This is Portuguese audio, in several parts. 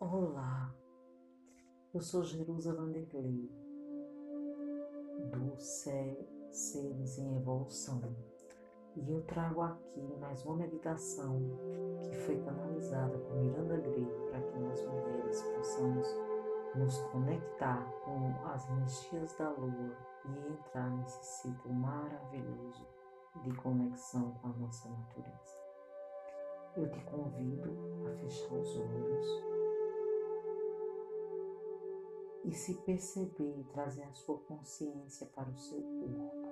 Olá, eu sou Jerusa Vanderlei, do Seres em Evolução, e eu trago aqui mais uma meditação que foi canalizada por Miranda Gray para que nós mulheres possamos nos conectar com as energias da lua e entrar nesse ciclo maravilhoso de conexão com a nossa natureza. Eu te convido a fechar os olhos e se perceber e trazer a sua consciência para o seu corpo.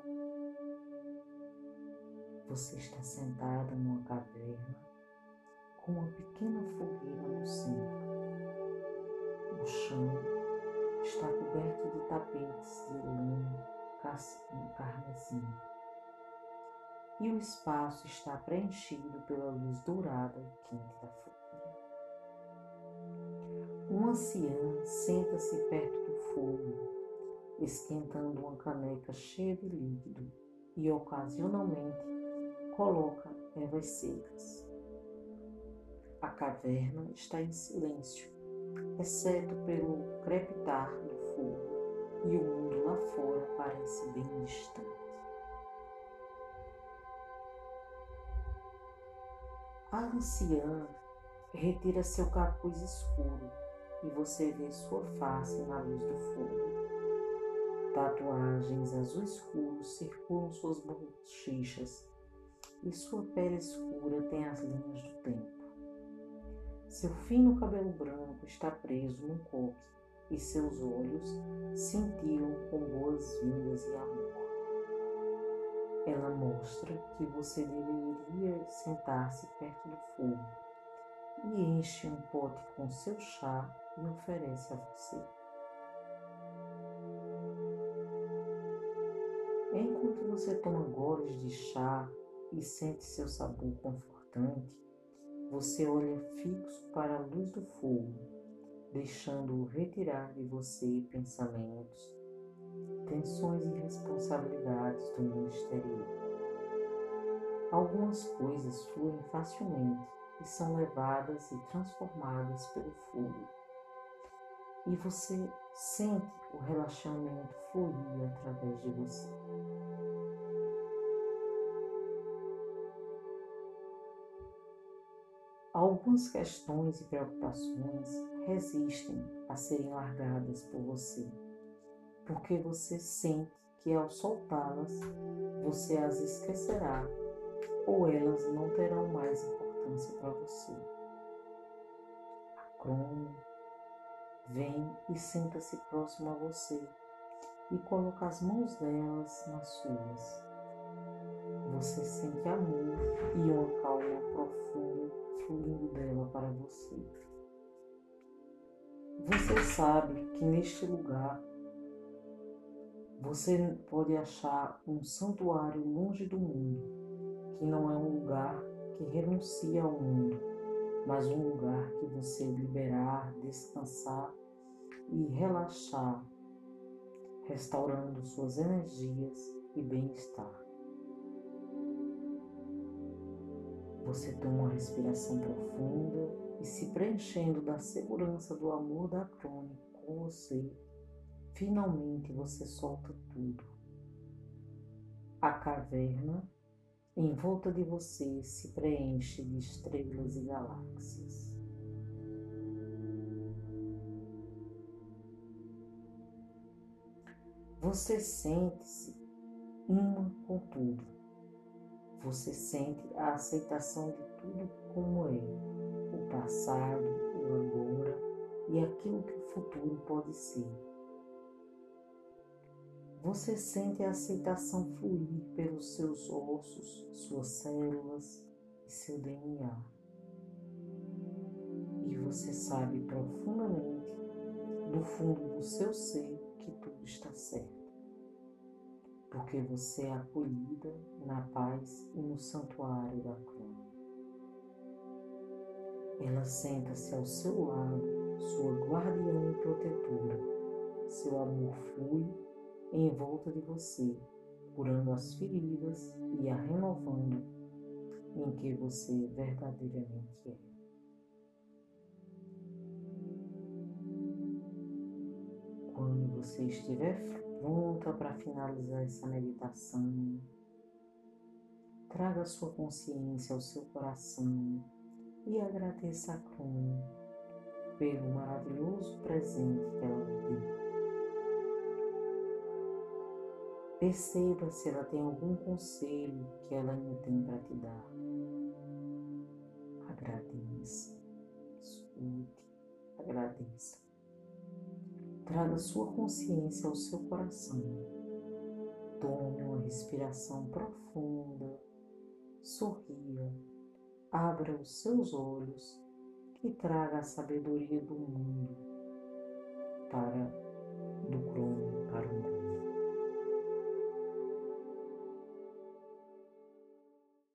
Você está sentada numa caverna com uma pequena fogueira no centro. O chão está coberto de tapetes de lã carmesim. E o espaço está preenchido pela luz dourada e quente da fogueira. Um anciã senta-se perto do fogo, esquentando uma caneca cheia de líquido e ocasionalmente coloca ervas secas. A caverna está em silêncio, exceto pelo crepitar do fogo, e o mundo lá fora parece bem distante. A anciã retira seu capuz escuro e você vê sua face na luz do fogo. Tatuagens azul escuro circulam suas bochechas e sua pele escura tem as linhas do tempo. Seu fino cabelo branco está preso num coque e seus olhos cintilam com boas-vindas e amor. Ela mostra que você deveria sentar-se perto do fogo e enche um pote com seu chá e oferece a você. Enquanto você toma goles de chá e sente seu sabor confortante, você olha fixo para a luz do fogo, deixando-o retirar de você pensamentos, tensões e responsabilidades do mundo exterior. Algumas coisas fluem facilmente e são levadas e transformadas pelo fogo e você sente o relaxamento fluir através de você. Algumas questões e preocupações resistem a serem largadas por você, porque você sente que ao soltá-las, você as esquecerá ou elas não terão mais importância para você. A crono, vem e senta-se próximo a você e coloca as mãos delas nas suas. Você sente amor e uma calma profunda fluindo dela para você. Você sabe que neste lugar você pode achar um santuário longe do mundo, que não é um lugar que renuncia ao mundo, mas um lugar que você liberar, descansar e relaxar, restaurando suas energias e bem-estar. Você toma uma respiração profunda e se preenchendo da segurança do amor da crônica com você, finalmente você solta tudo. A caverna em volta de você se preenche de estrelas e galáxias. Você sente-se uma com tudo. Você sente a aceitação de tudo como é, o passado, o agora e aquilo que o futuro pode ser. Você sente a aceitação fluir pelos seus ossos, suas células e seu DNA. E você sabe profundamente, do fundo do seu ser, que tudo está certo. Porque você é acolhida na paz e no santuário da cruz. Ela senta-se ao seu lado, sua guardiã e protetora. Seu amor flui em volta de você, curando as feridas e a renovando em que você verdadeiramente é. Quando você estiver pronta para finalizar essa meditação, traga sua consciência ao seu coração e agradeça a Kron pelo maravilhoso presente que ela lhe deu. Perceba se ela tem algum conselho que ela ainda tem para te dar. Agradeça, escute, agradeça. Traga sua consciência ao seu coração. Tome uma respiração profunda, sorria, abra os seus olhos e traga a sabedoria do mundo para do Crono